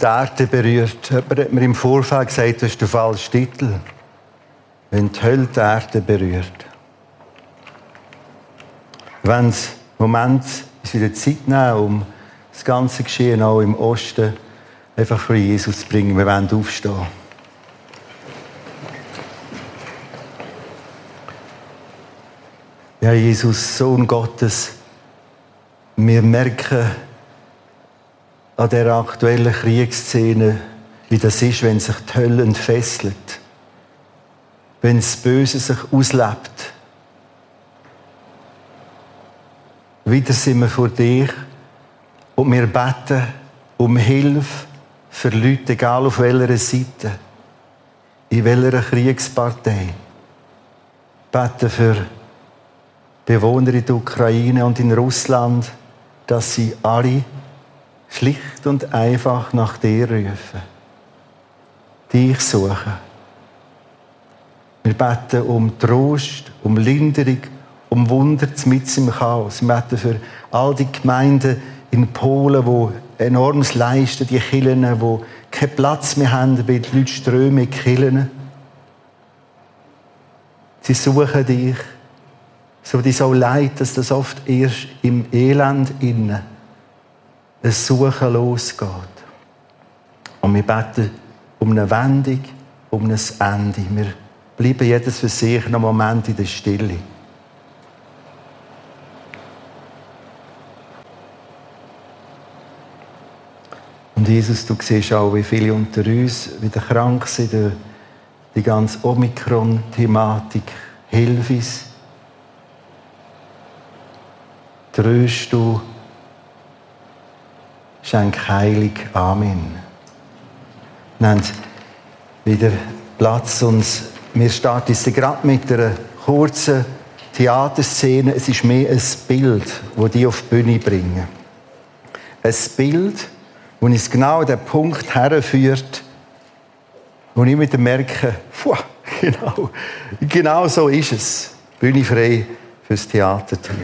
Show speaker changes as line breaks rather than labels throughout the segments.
Die Erde berührt, hat mir im Vorfeld gesagt, das ist der falsche Titel. Wenn die Hölle die Erde berührt. Wenn es Moment ist wieder Zeit nehmen, um das ganze Geschehen auch im Osten einfach vor Jesus zu bringen. Wir wollen aufstehen. Ja, Jesus, Sohn Gottes, wir merken an der aktuellen Kriegsszene, wie das ist, wenn sich die Hölle entfesselt, wenn das Böse sich auslebt. Wieder sind wir vor dir und wir beten um Hilfe für Leute, egal auf welcher Seite, in welcher Kriegspartei. Beten für Bewohner in der Ukraine und in Russland, dass sie alle schlicht und einfach nach dir rufen. Dich suchen. Wir beten um Trost, um Linderung, um Wunder mit im Chaos. Wir beten für all die Gemeinden in Polen, die enormes leisten, die Kirchen, die keinen Platz mehr haben, weil die Leute strömen in die Sie suchen dich. So die so leid, dass das oft erst im Elend innen ein Suchen losgeht. Und wir beten um eine Wendung, um ein Ende. Wir bleiben jedes für sich einen Moment in der Stille. Und Jesus, du siehst auch, wie viele unter uns wieder krank sind, die ganze Omikron-Thematik. Hilf uns. Tröst du. Schenk heilig. Amen. Haben wieder Platz und wir starten gerade mit einer kurzen Theaterszene. Es ist mehr ein Bild, das die auf die Bühne bringen. Ein Bild, wo uns genau den Punkt herführt, wo ich wieder merke, puh, genau, genau so ist es. Bühne frei fürs Theaterteam.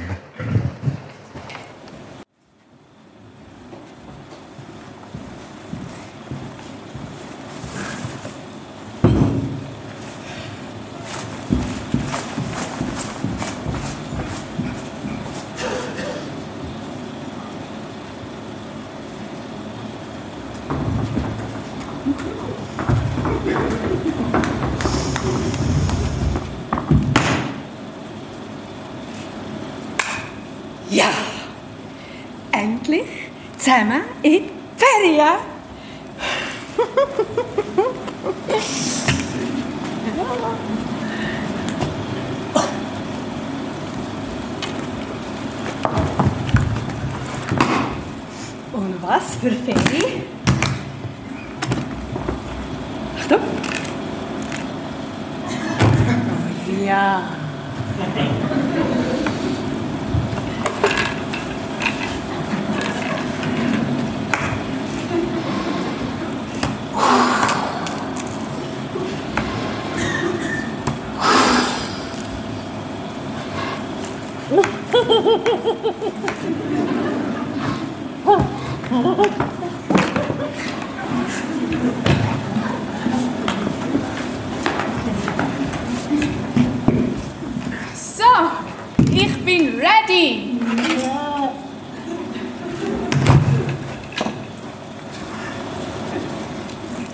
zusammen in die Ferien. Und was für Ferien? Achtung. Oh ja.
So, ich bin ready.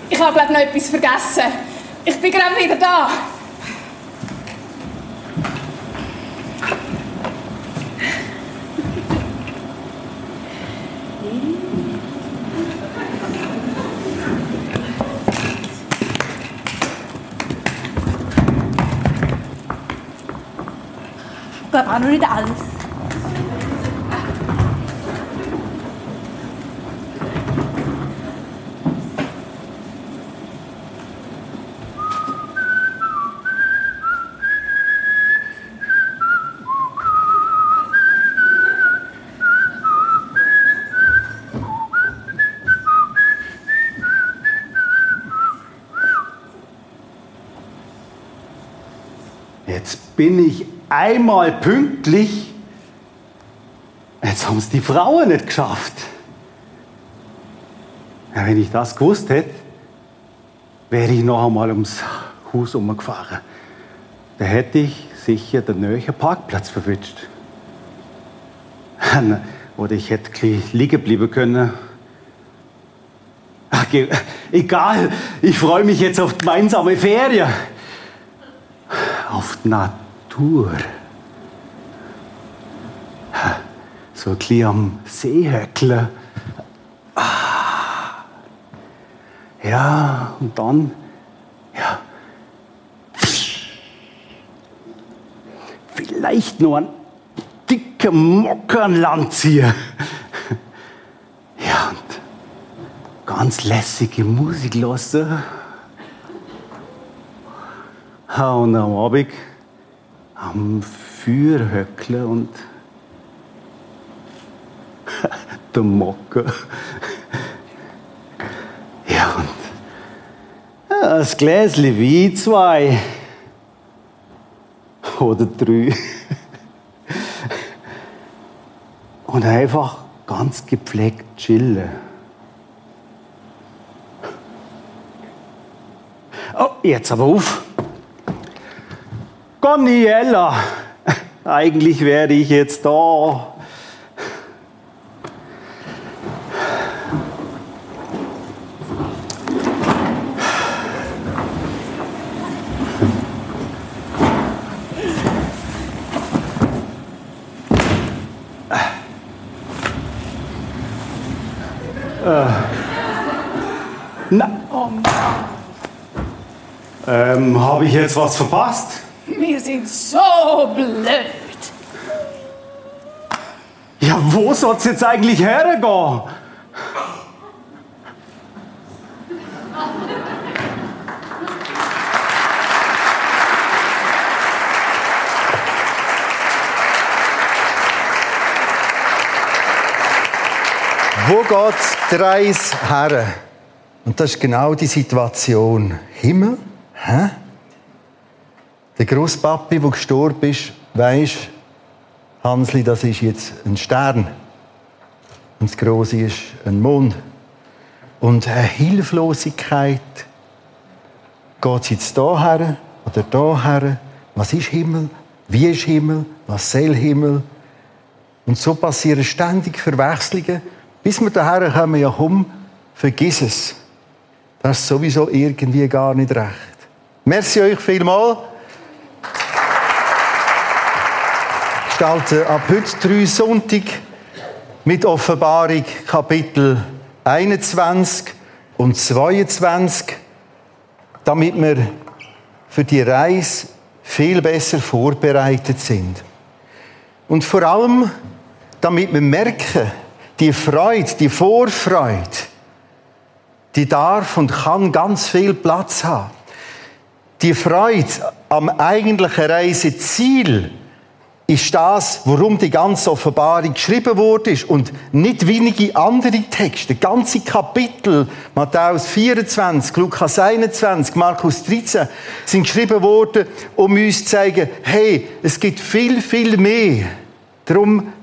Ich habe glaube noch etwas vergessen. Ich bin gerade wieder da.
auch noch nicht alles.
Jetzt bin ich einmal pünktlich. Jetzt haben es die Frauen nicht geschafft. Ja, wenn ich das gewusst hätte, wäre ich noch einmal ums Haus umgefahren. Da hätte ich sicher den neuen Parkplatz verwünscht. Oder ich hätte liegen bleiben können. Ach, egal, ich freue mich jetzt auf gemeinsame Ferien. Auf die Natur. So ein bisschen am See höckeln. Ah. Ja, und dann, ja, vielleicht nur ein dicker Mockernland hier. Ja, und ganz lässige Musik lassen. Und am Abend am Feuer höckeln und der Mocker. Ja, und das Gläschen wie zwei. Oder drei. Und einfach ganz gepflegt chillen. Oh, jetzt aber auf. Gonniella, eigentlich wäre ich jetzt da. Na. Oh ähm, habe ich jetzt was verpasst?
Sind so blöd.
Ja, wo soll es jetzt eigentlich hergehen?
Wo geht die Reise her? Und das ist genau die Situation. Himmel? Hä? Der Großpapi, der gestorben ist, weisst, Hansli, das ist jetzt ein Stern. Und das Große ist ein Mond. Und eine Hilflosigkeit. Geht jetzt hierher oder hierher? Was ist Himmel? Wie ist Himmel? Was soll Himmel? Und so passieren ständig Verwechslungen, bis wir daher kommen, ja komm, vergiss es. Das ist sowieso irgendwie gar nicht recht. Merci euch vielmals. Gestalten ab heute drei Sonntag mit Offenbarung Kapitel 21 und 22, damit wir für die Reise viel besser vorbereitet sind. Und vor allem, damit wir merken, die Freude, die Vorfreude, die darf und kann ganz viel Platz haben. Die Freude am eigentlichen Reiseziel ist das, worum die ganze Offenbarung geschrieben wurde und nicht wenige andere Texte, ganze Kapitel, Matthäus 24, Lukas 21, Markus 13, sind geschrieben worden, um uns zu zeigen, hey, es gibt viel, viel mehr. Darum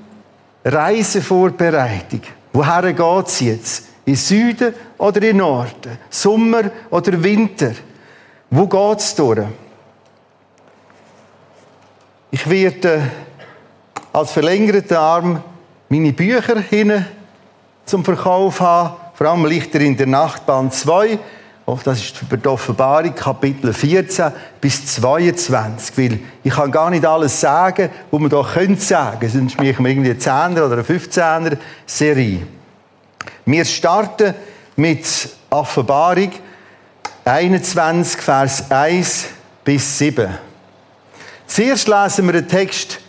Reisevorbereitung. Woher geht es jetzt? In Süden oder in Norden? Sommer oder Winter? Wo geht es durch? Ich werde als verlängerten Arm meine Bücher hin zum Verkauf haben. Vor allem Lichter in der Nacht, Band 2. Das ist für die Offenbarung, Kapitel 14 bis 22. Weil ich kann gar nicht alles sagen, was man hier könnte sagen. Sonst mache ich irgendwie eine 10er oder eine 15er Serie. Wir starten mit Offenbarung 21, Vers 1 bis 7. Zuerst lesen wir den Text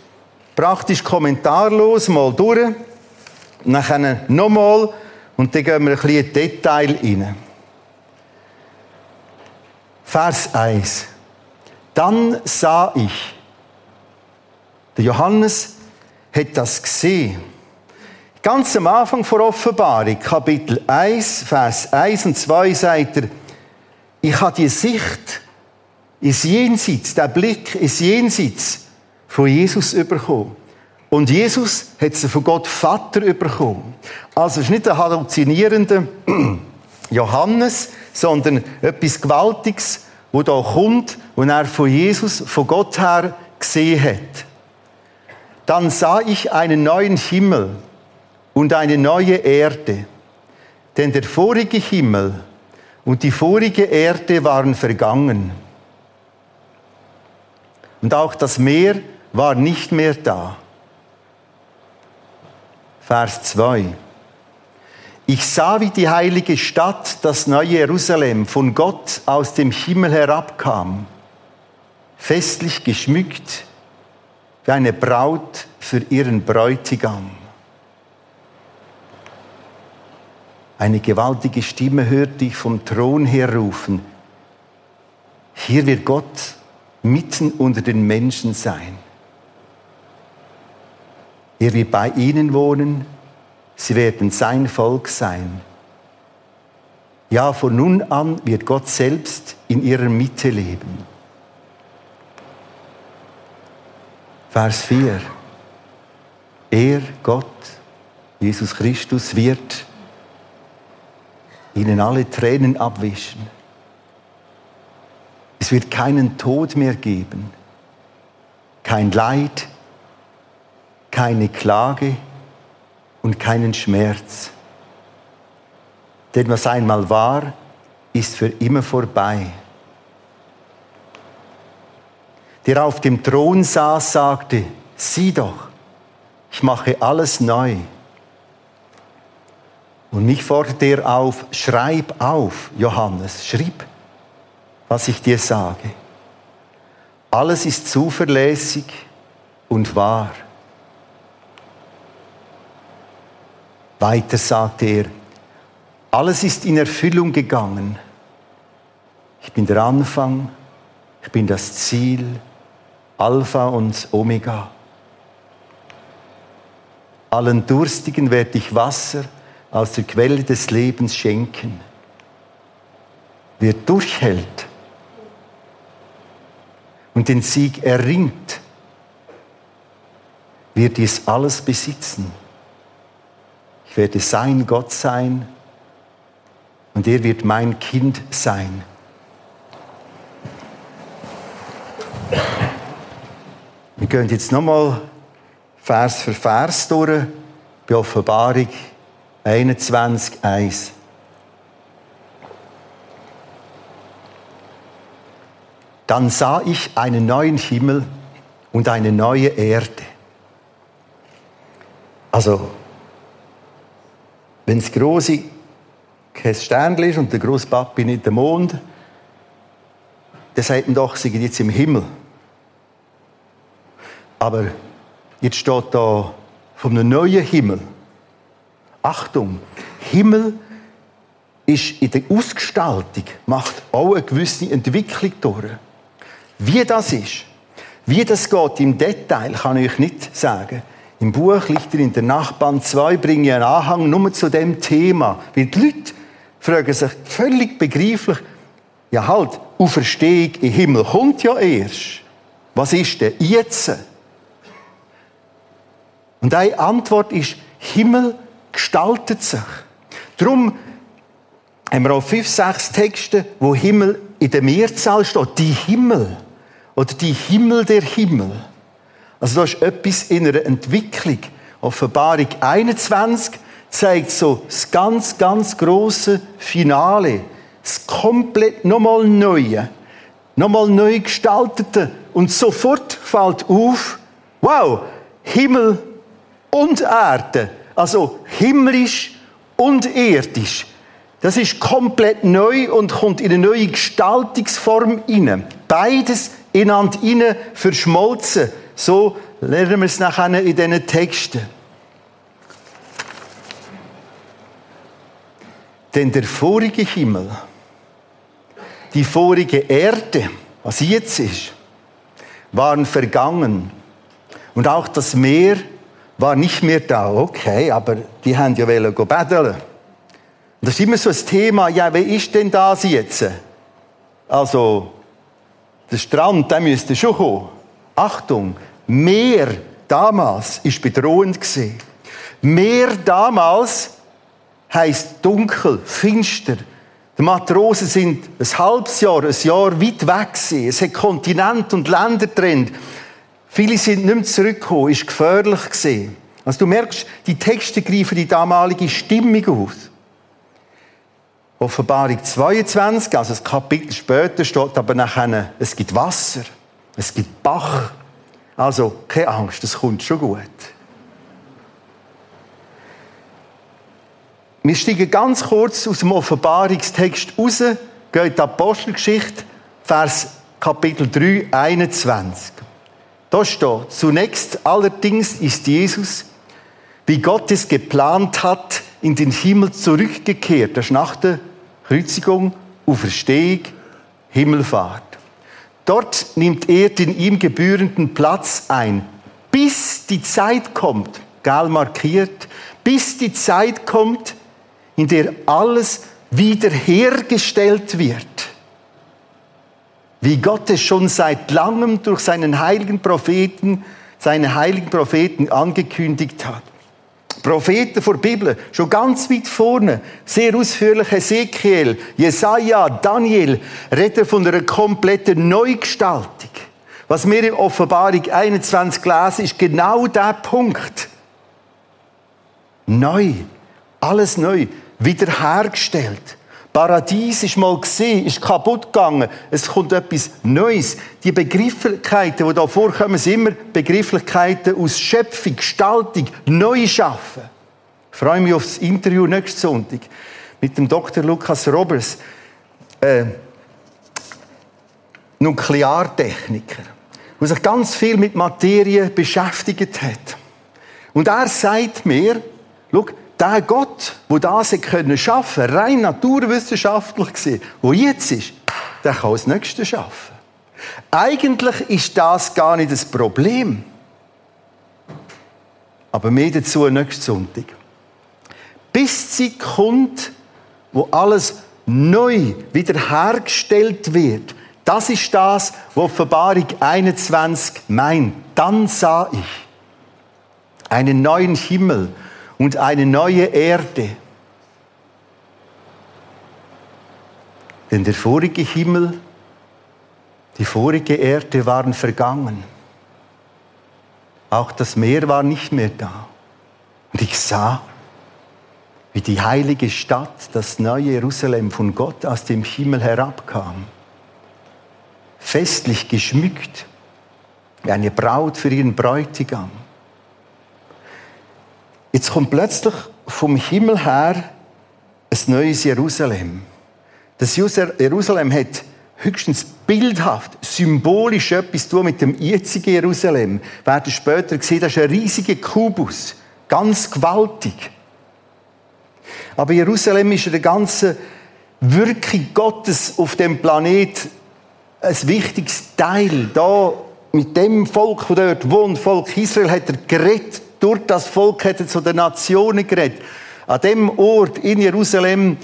praktisch kommentarlos mal durch, nachher nochmal und dann gehen wir ein bisschen Detail rein. Vers 1. Dann sah ich, der Johannes hat das gesehen. Ganz am Anfang vor Offenbarung, Kapitel 1, Vers 1 und 2 sagt er, ich habe die Sicht ins Jenseits, der Blick ins Jenseits von Jesus bekommen. Und Jesus hat sie von Gott Vater bekommen. Also es ist nicht ein halluzinierender Johannes, sondern etwas Gewaltiges, wo da kommt und er von Jesus, von Gott her gesehen hat. Dann sah ich einen neuen Himmel und eine neue Erde, denn der vorige Himmel und die vorige Erde waren vergangen. Und auch das Meer war nicht mehr da. Vers 2. Ich sah, wie die heilige Stadt, das neue Jerusalem, von Gott aus dem Himmel herabkam, festlich geschmückt wie eine Braut für ihren Bräutigam. Eine gewaltige Stimme hörte ich vom Thron her rufen. Hier wird Gott mitten unter den Menschen sein. Er wird bei ihnen wohnen, sie werden sein Volk sein. Ja, von nun an wird Gott selbst in ihrer Mitte leben. Vers 4. Er, Gott, Jesus Christus, wird ihnen alle Tränen abwischen. Es wird keinen Tod mehr geben, kein Leid, keine Klage und keinen Schmerz. Denn was einmal war, ist für immer vorbei. Der auf dem Thron saß, sagte, sieh doch, ich mache alles neu. Und mich forderte er auf, schreib auf, Johannes, schrieb, was ich dir sage. Alles ist zuverlässig und wahr. Weiter sagte er, alles ist in Erfüllung gegangen. Ich bin der Anfang, ich bin das Ziel, Alpha und Omega. Allen Durstigen werde ich Wasser aus der Quelle des Lebens schenken. Wer durchhält und den Sieg erringt, wird dies alles besitzen. Ich werde sein Gott sein und er wird mein Kind sein. Wir gehen jetzt nochmal Vers für Vers durch bei Offenbarung 21, 1. Dann sah ich einen neuen Himmel und eine neue Erde. Also, wenn das große kein Sternchen ist und der große Papi nicht der Mond, dann sagt man doch, sie sind jetzt im Himmel. Aber jetzt steht da von einem neuen Himmel. Achtung, Himmel ist in der Ausgestaltung, macht auch eine gewisse Entwicklung durch. Wie das ist, wie das geht im Detail, kann ich euch nicht sagen. Im Buch Lichter in der Nachbarn 2 bringe ich einen Anhang nur zu dem Thema. Weil die Leute fragen sich völlig begreiflich, ja halt, Auferstehung im Himmel kommt ja erst. Was ist denn jetzt? Und eine Antwort ist, Himmel gestaltet sich. Darum haben wir auch fünf, sechs Texte, wo Himmel in der Mehrzahl steht. Die Himmel. Oder die Himmel der Himmel. Also da ist etwas in einer Entwicklung. Offenbarung 21 zeigt so das ganz, ganz große Finale. Das komplett nochmal Neue. Nochmal neu gestaltete. Und sofort fällt auf, wow, Himmel und Erde. Also himmlisch und irdisch. Das ist komplett neu und kommt in eine neue Gestaltungsform hinein. Beides ineinander hinein verschmolzen. So lernen wir es nachher in diesen Texten. Denn der vorige Himmel, die vorige Erde, was jetzt ist, waren vergangen. Und auch das Meer war nicht mehr da. Okay, aber die haben ja wollen betteln. Das ist immer so ein Thema, ja, wer ist denn das jetzt? Also, der Strand, der müsste schon kommen. Achtung, Meer damals ist bedrohend gesehen. Meer damals heißt dunkel, finster, Die Matrosen sind ein halbes Jahr, ein Jahr weit weg gewesen. Es hat Kontinent und Länder getrennt. Viele sind nicht mehr zurückgekommen. Ist gefährlich gewesen. Also du merkst, die Texte greifen die damalige Stimmung aus. Offenbarung 22, also das Kapitel später, steht aber nachher, es gibt Wasser, es gibt Bach. Also, keine Angst, das kommt schon gut. Wir steigen ganz kurz aus dem Offenbarungstext raus, gehen in die Apostelgeschichte, Vers Kapitel 3, 21. Da steht, zunächst allerdings ist Jesus, wie Gott es geplant hat, in den Himmel zurückgekehrt. Das ist nach der Kreuzigung, Auferstehung, Himmelfahrt. Dort nimmt er den ihm gebührenden Platz ein, bis die Zeit kommt, gal markiert, bis die Zeit kommt, in der alles wiederhergestellt wird. Wie Gott es schon seit langem durch seinen heiligen Propheten, seine heiligen Propheten angekündigt hat. Propheten vor Bibel, schon ganz weit vorne, sehr ausführlich Ezekiel, Jesaja, Daniel, reden von einer kompletten Neugestaltung. Was wir in Offenbarung 21 lesen, ist genau der Punkt. Neu. Alles neu. Wiederhergestellt. Paradies ist mal gesehen, ist kaputt gegangen. Es kommt etwas Neues. Die Begrifflichkeiten, die da vorkommen, sind immer Begrifflichkeiten aus Schöpfung, Gestaltung, Neuschaffen. Ich freue mich auf das Interview nächsten Sonntag mit dem Dr. Lukas Roberts, äh, Nukleartechniker, der sich ganz viel mit Materie beschäftigt hat. Und er sagt mir, schau, der Gott, der das können schaffen, rein naturwissenschaftlich gesehen, wo jetzt ist, der kann das Nächste schaffen. Eigentlich ist das gar nicht das Problem. Aber mehr dazu nächsten Sonntag. Bis Zeit kommt, wo alles neu wiederhergestellt wird. Das ist das, was Offenbarung 21 meint. Dann sah ich einen neuen Himmel und eine neue Erde. Denn der vorige Himmel, die vorige Erde waren vergangen. Auch das Meer war nicht mehr da. Und ich sah, wie die heilige Stadt, das neue Jerusalem von Gott aus dem Himmel herabkam. Festlich geschmückt, wie eine Braut für ihren Bräutigam. Jetzt kommt plötzlich vom Himmel her ein neues Jerusalem. Das Jerusalem hat höchstens bildhaft, symbolisch etwas zu tun mit dem jetzigen Jerusalem. Wir werden später sehen, das ist ein riesiger Kubus. Ganz gewaltig. Aber Jerusalem ist in der ganzen Wirkung Gottes auf dem Planet ein wichtiges Teil. Da, mit dem Volk, das dort wohnt, Volk Israel, hat er geredet durch das Volk hat er zu den Nationen geredet. An dem Ort in Jerusalem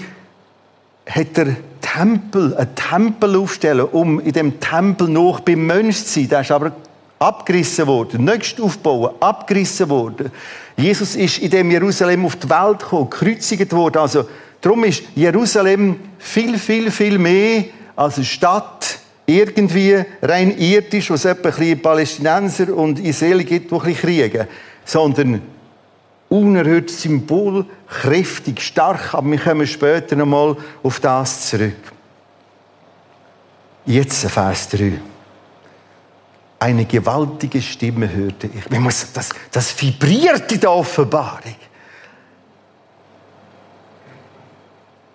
hat er Tempel, einen Tempel aufstellen, um in dem Tempel noch beim Mönch zu sein. Der ist aber abgerissen worden, nicht aufbauen, abgerissen worden. Jesus ist in dem Jerusalem auf die Welt gekommen, gekreuzigt worden. Also, darum ist Jerusalem viel, viel, viel mehr als eine Stadt, irgendwie rein irdisch, wo es etwa ein Palästinenser und Israel gibt, die ein bisschen kriegen sondern unerhört symbolkräftig, stark. Aber wir kommen später nochmal auf das zurück. Jetzt Vers 3. Eine gewaltige Stimme hörte ich. Das, das vibriert in der Offenbarung.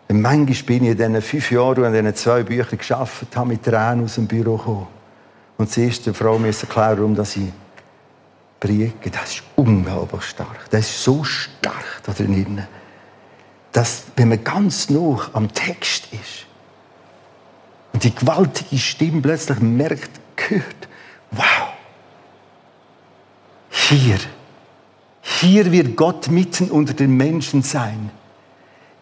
Und manchmal bin ich in diesen fünf Jahren, an diesen zwei Büchern geschafft habe, mit Tränen aus dem Büro gekommen. Und die erste Frau musste erklären, warum ich Brieke, das ist unglaublich stark. Das ist so stark da drin, dass, wenn man ganz noch am Text ist und die gewaltige Stimme plötzlich merkt, hört, wow, hier, hier wird Gott mitten unter den Menschen sein.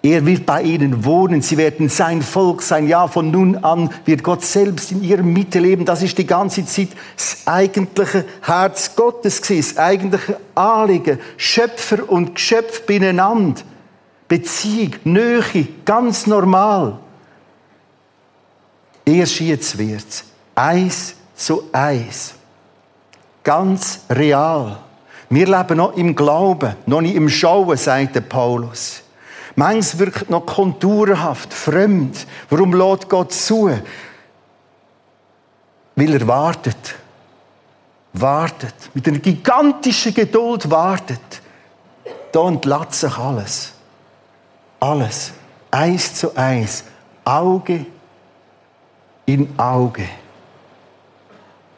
Er wird bei ihnen wohnen. Sie werden sein Volk sein. Ja, von nun an wird Gott selbst in ihrer Mitte leben. Das ist die ganze Zeit das eigentliche Herz Gottes gewesen. Das eigentliche Anliegen. Schöpfer und Geschöpf beieinander. Beziehung, Nähe, ganz normal. Erst jetzt wird's. Eins zu eins. Ganz real. Wir leben noch im Glauben, noch nicht im Schauen, sagt der Paulus. Manches wirkt noch konturhaft, fremd. Warum lädt Gott zu? Weil er wartet. Wartet. Mit einer gigantischen Geduld wartet. Da entlässt sich alles. Alles. Eins zu eins. Auge in Auge.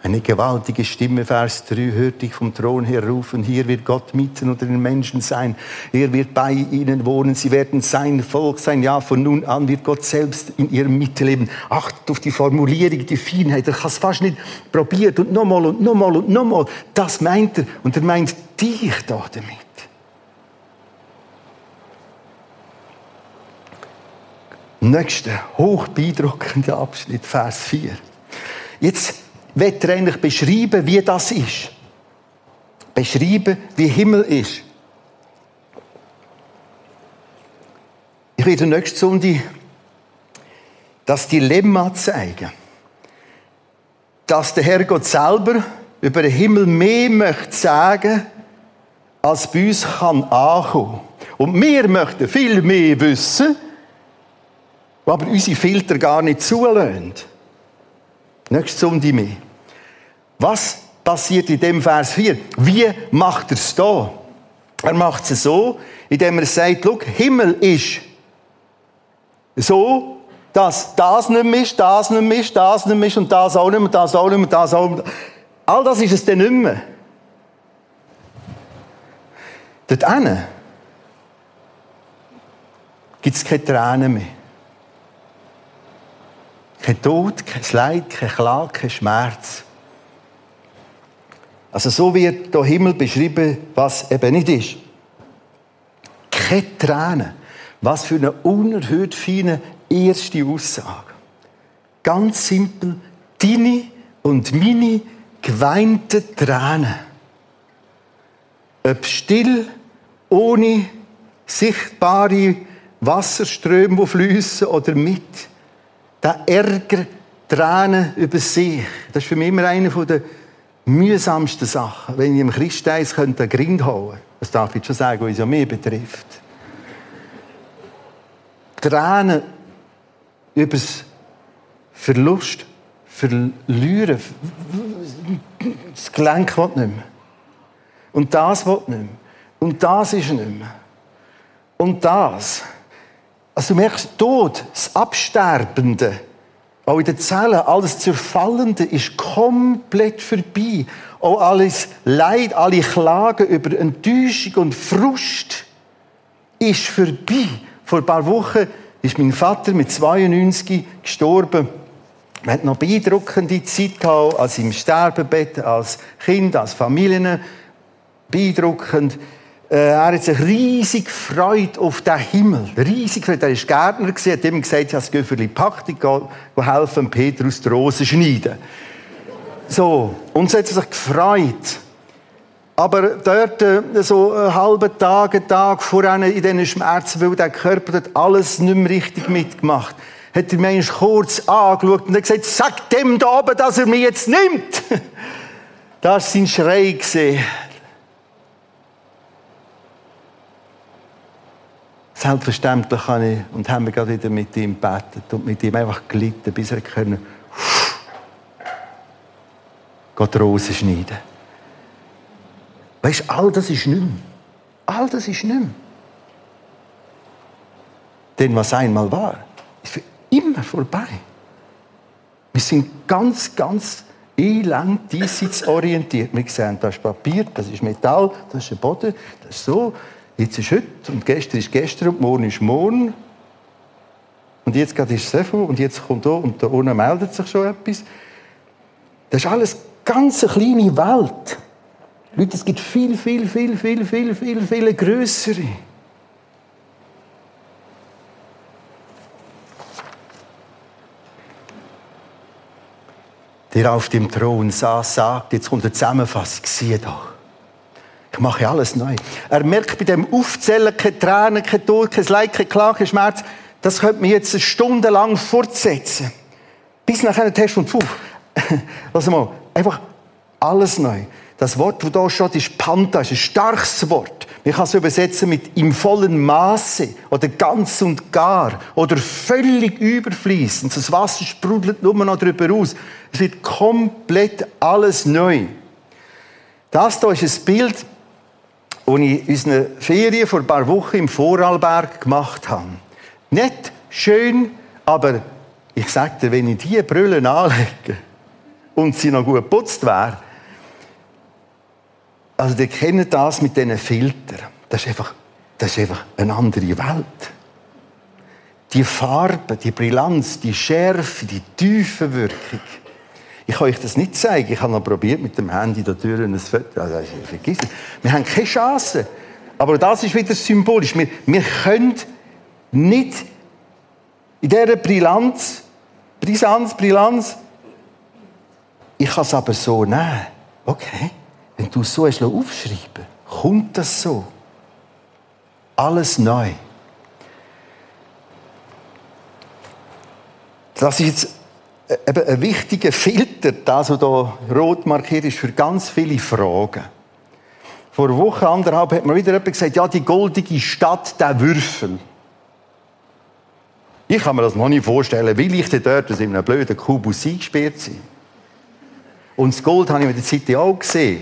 Eine gewaltige Stimme, Vers 3, hörte ich vom Thron her rufen, hier wird Gott mitten unter den Menschen sein. Er wird bei ihnen wohnen, sie werden sein Volk sein. Ja, von nun an wird Gott selbst in ihrem Mitte leben. Achtet auf die Formulierung, die Feinheit. Er kann es fast nicht probiert und nochmal und nochmal und nochmal. Das meint er. Und er meint dich da damit. Nächster, hoch beeindruckender Abschnitt, Vers 4. Jetzt wird er eigentlich beschreiben, wie das ist. Beschreiben, wie Himmel ist. Ich werde nächste Sonntag das Dilemma zeigen, dass der Herrgott selber über den Himmel mehr möchte sagen, als bei uns kann ankommen. Und wir möchten viel mehr wissen, aber unsere Filter gar nicht zulassen. Nächste Sonntag mehr. Was passiert in dem Vers 4? Wie macht er es da? Er macht es so, indem er sagt, schau, Himmel ist so, dass das nicht mehr ist, das nicht mehr ist, das nicht mehr ist und das auch nicht mehr, das auch nicht mehr, das auch nicht mehr. All das ist es dann nicht mehr. Dort hinten gibt es keine Tränen mehr. Kein Tod, kein Leid, kein Klage, kein Schmerz. Also so wird der Himmel beschrieben, was eben nicht ist. Keine Tränen. Was für eine unerhört feine erste Aussage. Ganz simpel, deine und meine geweinten Tränen. Ob still, ohne sichtbare Wasserströme, die fließen, oder mit. Der Ärger, Tränen über sich. Das ist für mich immer eine der mühsamsten Sachen. Wenn ich im Christeis könnte einen Grind holen das darf ich schon sagen, was uns ja mehr betrifft. Tränen über das Verlust, Verlieren, das Gelenk will nicht mehr. Und das will nicht mehr. Und das ist nicht mehr. Und das. Also du merkst, Tod, das Absterbende, auch in den Zellen, alles Zerfallende ist komplett vorbei. Auch alles Leid, alle Klagen über Enttäuschung und Frust ist vorbei. Vor ein paar Wochen ist mein Vater mit 92 gestorben. Wir hatten noch beeindruckende Zeit gehabt, als im Sterbebett, als Kind, als Familien. Beeindruckend. Äh, er hat sich riesig gefreut auf den Himmel. Riesig gefreut. Er war Gärtner, er hat ihm gesagt, ich habe das Göfferli gepackt, ich gehe helfen, Petrus die Rosen schneiden. So. Und so hat er sich gefreut. Aber dort, äh, so einen halben Tag, einen Tag vor in diesen Schmerzen, weil der Körper dort alles nicht mehr richtig mitgemacht hat er mich kurz angeschaut und hat gesagt, sag dem da oben, dass er mich jetzt nimmt. Das war sein Schrei. Selbstverständlich habe ich, und haben wir gerade wieder mit ihm gebetet und mit ihm einfach gelitten, bis er können, Gott Rosen schneiden. Weißt du, all das ist nicht. All das ist nicht. Denn was einmal war, ist für immer vorbei. Wir sind ganz, ganz elend diesseitsorientiert. Wir sehen, das ist Papier, das ist Metall, das ist ein Boden, das ist so. Jetzt ist heute und gestern ist gestern und morgen ist morgen. Und jetzt gerade ist es so und jetzt kommt da und da unten meldet sich schon etwas. Das ist alles ganz eine kleine Welt. Leute, es gibt viel, viel, viel, viel, viel, viel, viel größere. Der auf dem Thron saß, sagt, jetzt kommt eine Zusammenfassung, siehe doch. Ich mache alles neu. Er merkt bei dem Aufzählen keine Tränen, kein Tod, kein Leid, kein Klage, kein Schmerz. Das könnte man jetzt eine Stunde lang fortsetzen. Bis nachher Test und Pfuf. Lass mal, einfach alles neu. Das Wort, das da steht, ist Panta, ist ein starkes Wort. Man kann es übersetzen mit im vollen Maße oder ganz und gar oder völlig überfließend. Das Wasser sprudelt nur noch darüber aus. Es wird komplett alles neu. Das hier ist ein Bild, das ich in unseren Ferien vor ein paar Wochen im Vorarlberg gemacht habe. Nicht schön, aber ich dir, wenn ich diese Brille anlege und sie noch gut geputzt wäre, also ihr kennt das mit diesen Filtern. Das ist einfach, das ist einfach eine andere Welt. Die Farbe, die Brillanz, die Schärfe, die Tiefenwirkung. Ich kann euch das nicht zeigen. Ich habe noch probiert mit dem Handy da durch ein Foto. Also, vergiss es. Wir haben keine Chance. Aber das ist wieder symbolisch. Wir, wir können nicht in dieser Brillanz, Brisanz, Brillanz, ich kann es aber so nehmen. Okay. Wenn du so hast aufschreiben kommt das so. Alles neu. Das ist jetzt eben ein wichtiger Filter, das, was hier rot markiert ist, für ganz viele Fragen. Vor einer Woche, anderthalb, hat mir wieder jemand gesagt, ja, die goldige Stadt, der Würfel. Ich kann mir das noch nicht vorstellen, will ich dort in einem blöden Kubus eingesperrt sein? Und das Gold habe ich mit der Zeit auch gesehen.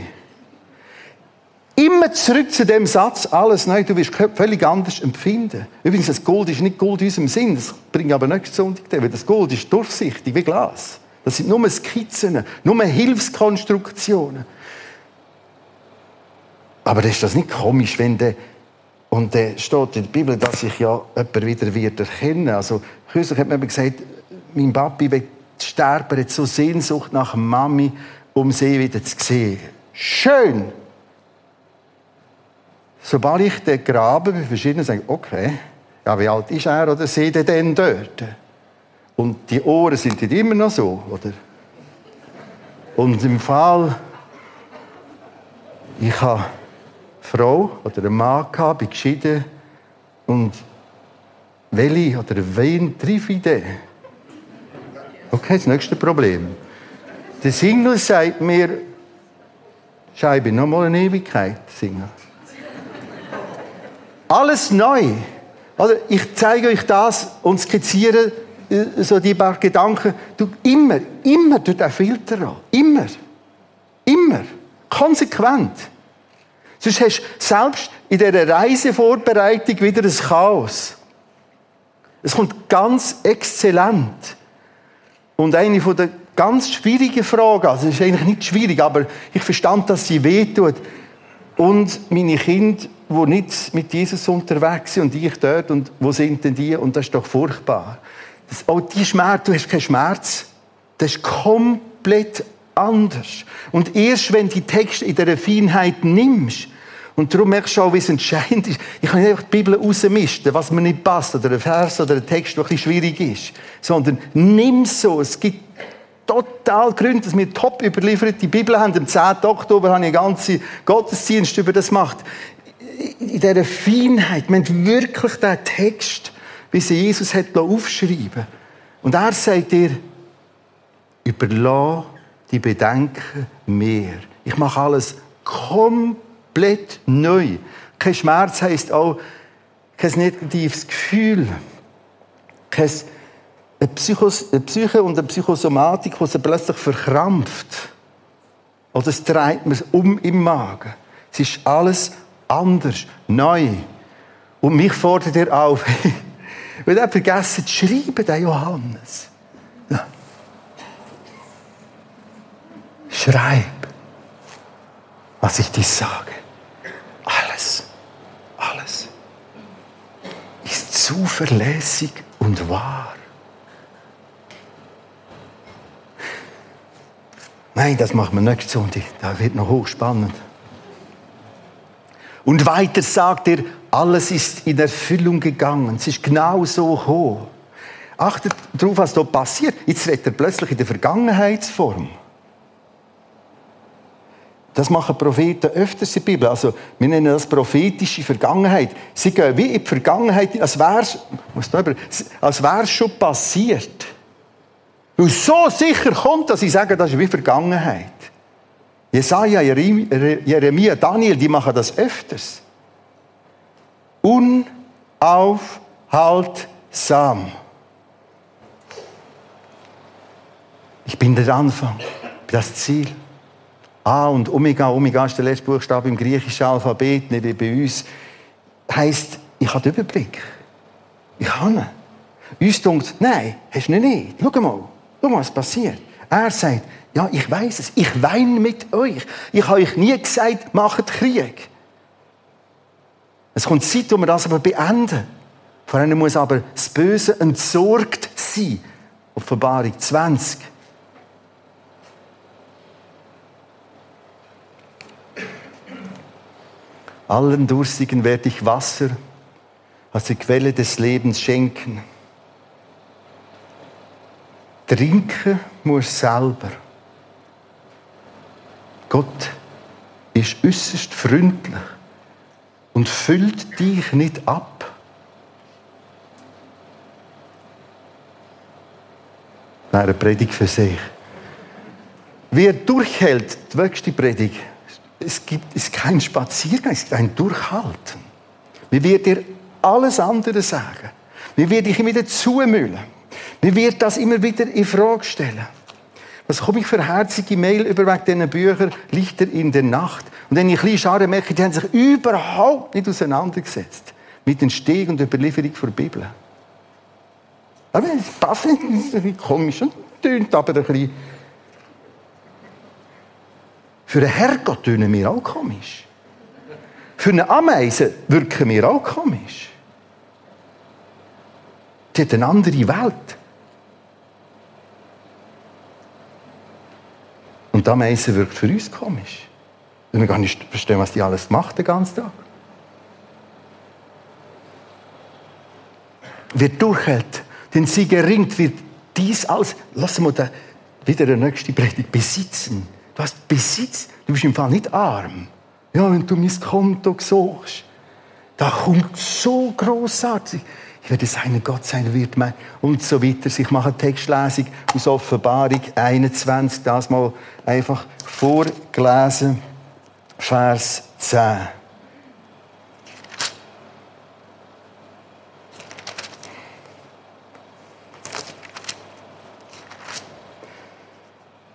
Immer zurück zu dem Satz, alles neu, du wirst völlig anders empfinden. Übrigens, das Gold ist nicht Gold in unserem Sinn, das bringt aber nächste Sonntag, weil das Gold ist durchsichtig wie Glas. Das sind nur Skizzen, nur Hilfskonstruktionen. Aber ist das nicht komisch, wenn der, und der steht in der Bibel, dass sich ja jemand wieder wird erkennen. Also, kürzlich hat man gesagt, mein Papi will sterben, hat so Sehnsucht nach Mami, um sie wieder zu sehen. Schön! Sobald ich den Graben bei verschiedenen sage, okay, ja, wie alt ist er oder sie denn dort? Und die Ohren sind nicht immer noch so, oder? Und im Fall, ich habe eine Frau oder einen Mann gehabt, bin geschieden und welche oder wen treffe ich denn? Okay, das nächste Problem. Der Single sagt mir, Scheibe, noch mal eine Ewigkeit, Single. Alles neu. Also ich zeige euch das und skizziere äh, so die paar Gedanken. Du, immer, immer durch den Filter an. Immer. Immer. Konsequent. Sonst hast du selbst in dieser Reisevorbereitung wieder ein Chaos. Es kommt ganz exzellent. Und eine von der ganz schwierigen Fragen, also es ist eigentlich nicht schwierig, aber ich verstand, dass sie wehtut. Und meine Kinder die nicht mit Jesus unterwegs sind und ich dort und wo sind denn die? Und das ist doch furchtbar. Das, auch die Schmerz, du hast keinen Schmerz. Das ist komplett anders. Und erst wenn du die Texte in dieser Feinheit nimmst, und darum merkst du auch, wie es entscheidend ist. Ich kann nicht einfach die Bibel rausmisten, was mir nicht passt, oder ein Vers oder ein Text, der ein schwierig ist. Sondern nimm so. Es gibt total Gründe, dass wir top überlieferte Bibel haben. Am 10. Oktober habe ich einen ganzen Gottesdienst über das gemacht in dieser Feinheit. Wir haben wirklich den Text, wie sie Jesus hat aufschreiben Und er sagt dir, überlass die Bedenken mir. Ich mache alles komplett neu. Kein Schmerz heisst auch kein negatives Gefühl. Kein eine, Psychos, eine Psyche und eine Psychosomatik, die sie plötzlich verkrampft. Oder es treibt mir um im Magen. Es ist alles anders, neu. Und mich fordert er auf, weil er vergessen zu schreiben, der Johannes. Ja. Schreib, was ich dir sage. Alles, alles ist zuverlässig und wahr. Nein, das machen wir nächste Sonntag. Das wird noch hochspannend. Und weiter sagt er, alles ist in Erfüllung gegangen. Es ist genau so gekommen. Achtet darauf, was da passiert. Jetzt redet er plötzlich in der Vergangenheitsform. Das machen Propheten öfters in der Bibel. Also, wir nennen das prophetische Vergangenheit. Sie gehen wie in die Vergangenheit, als wäre es schon passiert. Weil so sicher kommt, dass ich sage, das ist wie Vergangenheit. Jesaja, Jeremia, Daniel, die machen das öfters. Unaufhaltsam. Ich bin der Anfang, das Ziel. A und Omega, Omega ist der letzte Buchstabe im griechischen Alphabet, nicht wie bei uns, heisst, ich habe den Überblick. Ich kann ihn. Uns denkt, nein, hast du nicht. Schau mal, schau mal, was passiert. Er sagt, ja, ich weiß es, ich weine mit euch. Ich habe euch nie gesagt, macht Krieg. Es kommt Zeit, wo wir das aber beenden. Vor allem muss aber das Böse entsorgt sein. Offenbarung 20. Allen Durstigen werde ich Wasser aus der Quelle des Lebens schenken. Trinken muss selber. Gott ist äußerst freundlich und füllt dich nicht ab. Eine Predigt für sich. Wer durchhält, die nächste Predigt, es gibt es kein Spaziergang, es ist ein Durchhalten. Wie wird dir alles andere sagen? Wie wird dich immer wieder zumüllen? Wie wird das immer wieder in Frage stellen? Was komme ich für herzige Mail über wegen diesen Büchern Lichter in der Nacht? Und wenn ich kleine Scharen merke, die haben sich überhaupt nicht auseinandergesetzt mit den Steg und der Überlieferung der Bibel. Aber es passt nicht, komisch und tönt aber ein bisschen für einen Herrgott tönen wir auch komisch. Für eine Ameise wirken wir auch komisch. Die hat eine andere Welt. Und die Ameise wirkt für uns komisch. Weil wir gar nicht verstehen, was die alles macht den ganzen Tag. Wer durchhält, den Sieger ringt, wird dies alles, lass mal da wieder der nächste Predigt, besitzen. Du hast Besitz. Du bist im Fall nicht arm. Ja, wenn du mein Konto suchst, da kommt so großartig. Ich werde sein Gott sein wird mein und so weiter. Ich mache Textlesung aus Offenbarung 21, das mal einfach vorgelesen, Vers 10.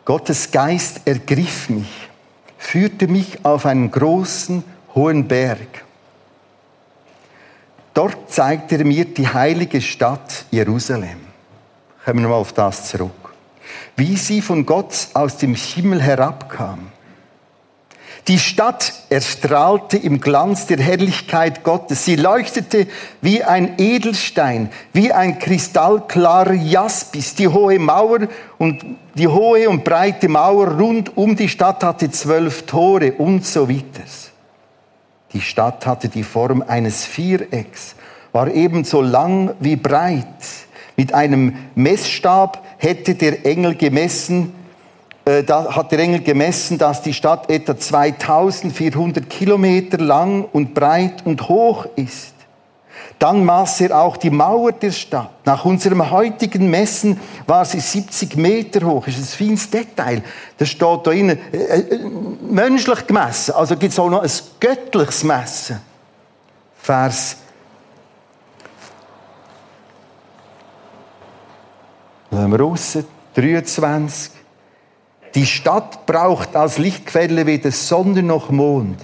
Gottes Geist ergriff mich, führte mich auf einen großen, hohen Berg. Dort zeigte er mir die heilige Stadt Jerusalem. Kommen wir mal auf das zurück. Wie sie von Gott aus dem Himmel herabkam die Stadt erstrahlte im Glanz der Herrlichkeit Gottes. Sie leuchtete wie ein Edelstein, wie ein kristallklarer Jaspis. Die hohe Mauer und die hohe und breite Mauer rund um die Stadt hatte zwölf Tore und so weiter. Die Stadt hatte die Form eines Vierecks, war ebenso lang wie breit. Mit einem Messstab hätte der Engel gemessen, äh, da hat der Engel gemessen, dass die Stadt etwa 2400 Kilometer lang und breit und hoch ist. Dann maß er auch die Mauer der Stadt. Nach unserem heutigen Messen war sie 70 Meter hoch. Das ist ein feines Detail. Das steht da drin. Äh, äh, menschlich gemessen. Also gibt es auch noch ein göttliches Messen. Vers Lassen wir raus. 23. Die Stadt braucht als Lichtquelle weder Sonne noch Mond,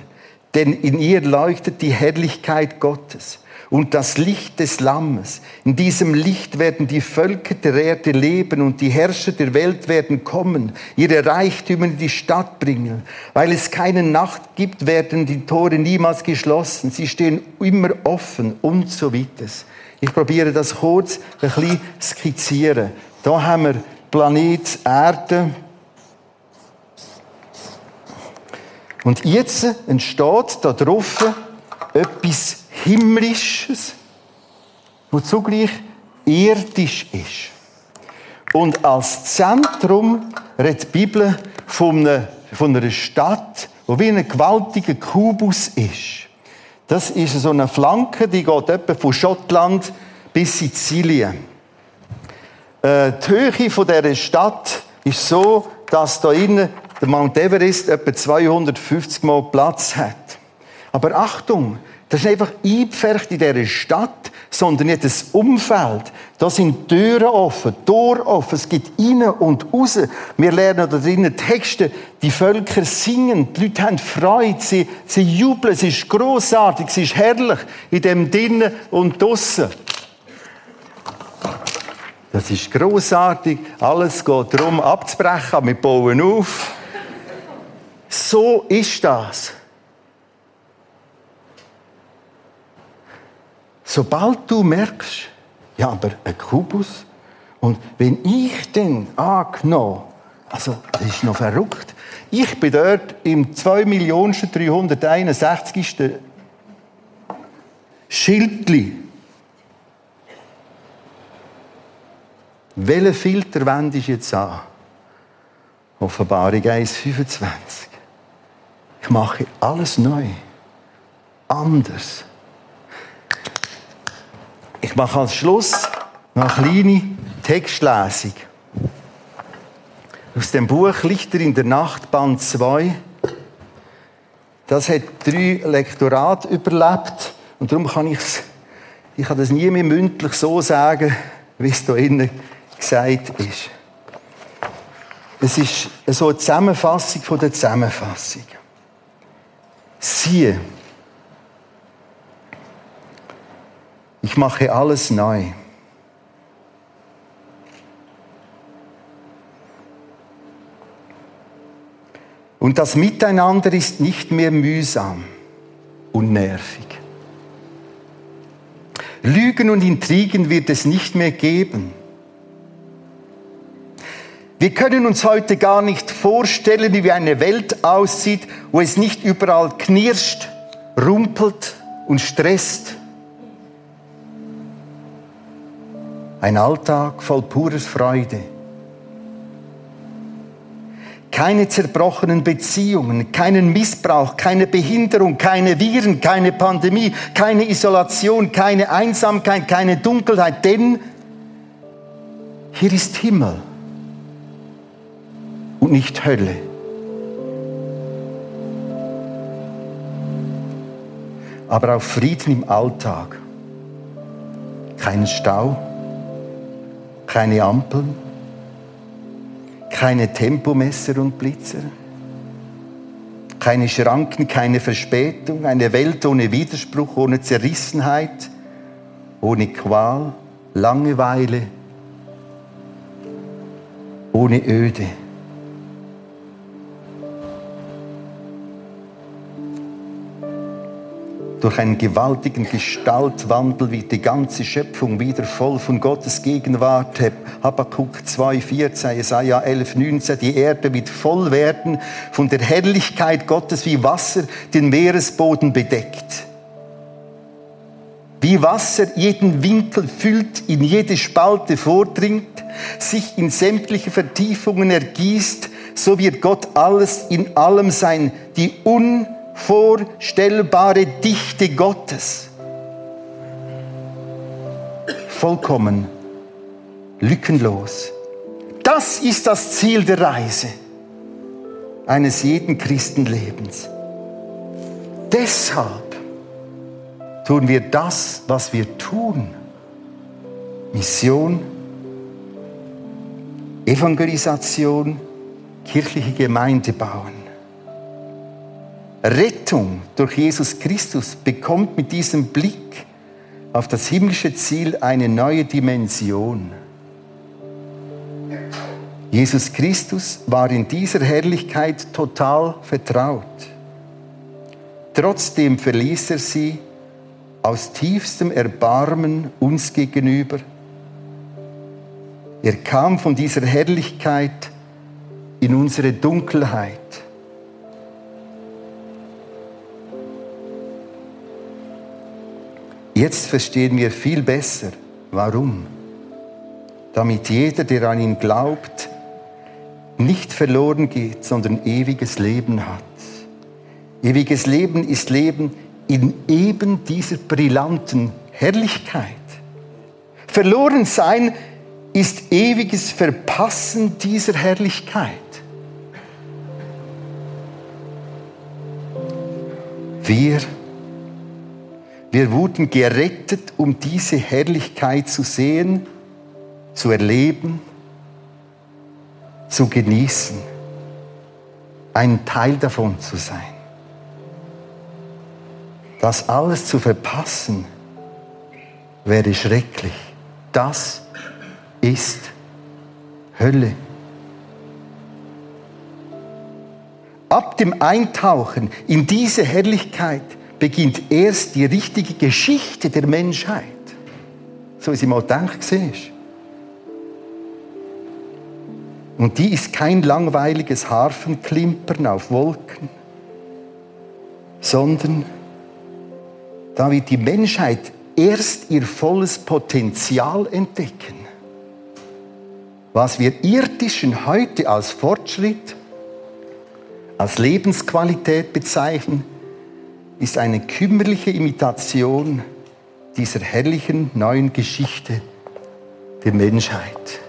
denn in ihr leuchtet die Herrlichkeit Gottes und das Licht des Lammes. In diesem Licht werden die Völker der Erde leben und die Herrscher der Welt werden kommen, ihre Reichtümer in die Stadt bringen. Weil es keine Nacht gibt, werden die Tore niemals geschlossen. Sie stehen immer offen und so weiter. Ich probiere das kurz ein bisschen skizzieren. Da haben wir Planet Erde, Und jetzt entsteht da drauf etwas Himmlisches, was zugleich irdisch ist. Und als Zentrum redet die Bibel von einer, von einer Stadt, die wie ein gewaltiger Kubus ist. Das ist so eine Flanke, die geht etwa von Schottland bis Sizilien. Äh, die Höhe von dieser Stadt ist so, dass da innen der Mount Everest etwa 250 Mal Platz hat. Aber Achtung, das ist nicht einfach eingepfercht in dieser Stadt, sondern nicht das Umfeld. Da sind Türen offen, Tor offen, es gibt rein und raus. Wir lernen da drinnen Texte, die Völker singen, die Leute haben Freude, sie, sie jubeln, es ist großartig, es ist herrlich in dem drinnen und draussen. Das ist großartig. Alles geht darum, abzubrechen. Wir bauen auf. So ist das. Sobald du merkst, ja, aber ein Kubus, und wenn ich dann angenommen, also das ist noch verrückt, ich bin dort im 2.361. Schildli. Welche Filter wende ich jetzt an? Offenbarung 1,25. Ich mache alles neu. Anders. Ich mache als Schluss noch eine kleine Textlesung. Aus dem Buch Lichter in der Nacht, Band 2. Das hat drei Lektorate überlebt. Und darum kann ich es, ich kann das nie mehr mündlich so sagen, wie es da innen gesagt ist. Es ist so eine Zusammenfassung von der Zusammenfassung. Siehe, ich mache alles neu. Und das Miteinander ist nicht mehr mühsam und nervig. Lügen und Intrigen wird es nicht mehr geben. Wir können uns heute gar nicht vorstellen, wie eine Welt aussieht, wo es nicht überall knirscht, rumpelt und stresst. Ein Alltag voll purer Freude. Keine zerbrochenen Beziehungen, keinen Missbrauch, keine Behinderung, keine Viren, keine Pandemie, keine Isolation, keine Einsamkeit, keine Dunkelheit, denn hier ist Himmel und nicht Hölle. Aber auch Frieden im Alltag. Keinen Stau, keine Ampeln, keine Tempomesser und Blitzer, keine Schranken, keine Verspätung, eine Welt ohne Widerspruch, ohne Zerrissenheit, ohne Qual, Langeweile, ohne Öde. Durch einen gewaltigen Gestaltwandel wird die ganze Schöpfung wieder voll von Gottes Gegenwart. Habakkuk 2, 14, Jesaja 11, 19. Die Erde wird voll werden von der Herrlichkeit Gottes, wie Wasser den Meeresboden bedeckt. Wie Wasser jeden Winkel füllt, in jede Spalte vordringt, sich in sämtliche Vertiefungen ergießt, so wird Gott alles in allem sein. Die un unvorstellbare Dichte Gottes. Vollkommen, lückenlos. Das ist das Ziel der Reise eines jeden Christenlebens. Deshalb tun wir das, was wir tun. Mission, Evangelisation, kirchliche Gemeinde bauen. Rettung durch Jesus Christus bekommt mit diesem Blick auf das himmlische Ziel eine neue Dimension. Jesus Christus war in dieser Herrlichkeit total vertraut. Trotzdem verließ er sie aus tiefstem Erbarmen uns gegenüber. Er kam von dieser Herrlichkeit in unsere Dunkelheit Jetzt verstehen wir viel besser, warum. Damit jeder, der an ihn glaubt, nicht verloren geht, sondern ewiges Leben hat. Ewiges Leben ist Leben in eben dieser brillanten Herrlichkeit. Verloren sein ist ewiges Verpassen dieser Herrlichkeit. Wir, wir wurden gerettet, um diese Herrlichkeit zu sehen, zu erleben, zu genießen, ein Teil davon zu sein. Das alles zu verpassen, wäre schrecklich. Das ist Hölle. Ab dem Eintauchen in diese Herrlichkeit beginnt erst die richtige Geschichte der Menschheit. So wie sie mal gedacht war. Und die ist kein langweiliges Harfenklimpern auf Wolken, sondern da wird die Menschheit erst ihr volles Potenzial entdecken. Was wir irdischen heute als Fortschritt, als Lebensqualität bezeichnen, ist eine kümmerliche Imitation dieser herrlichen neuen Geschichte der Menschheit.